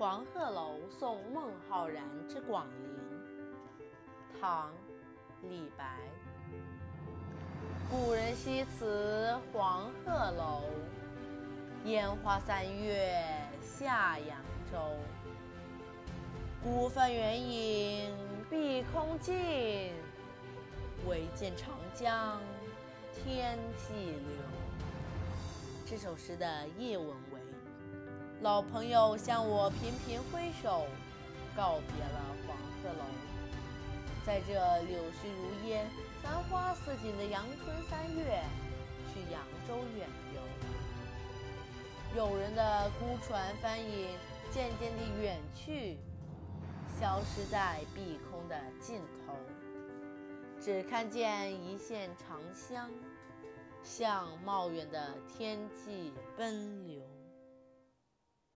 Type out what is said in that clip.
黄鹤楼送孟浩然之广陵，唐·李白。故人西辞黄鹤楼，烟花三月下扬州。孤帆远影碧空尽，唯见长江天际流。这首诗的译文为：老朋友向我频频挥手，告别了黄鹤楼。在这柳絮如烟、繁花似锦的阳春三月，去扬州远游。友人的孤船帆影渐渐地远去，消失在碧空的尽头，只看见一线长香。向茂远的天际奔流。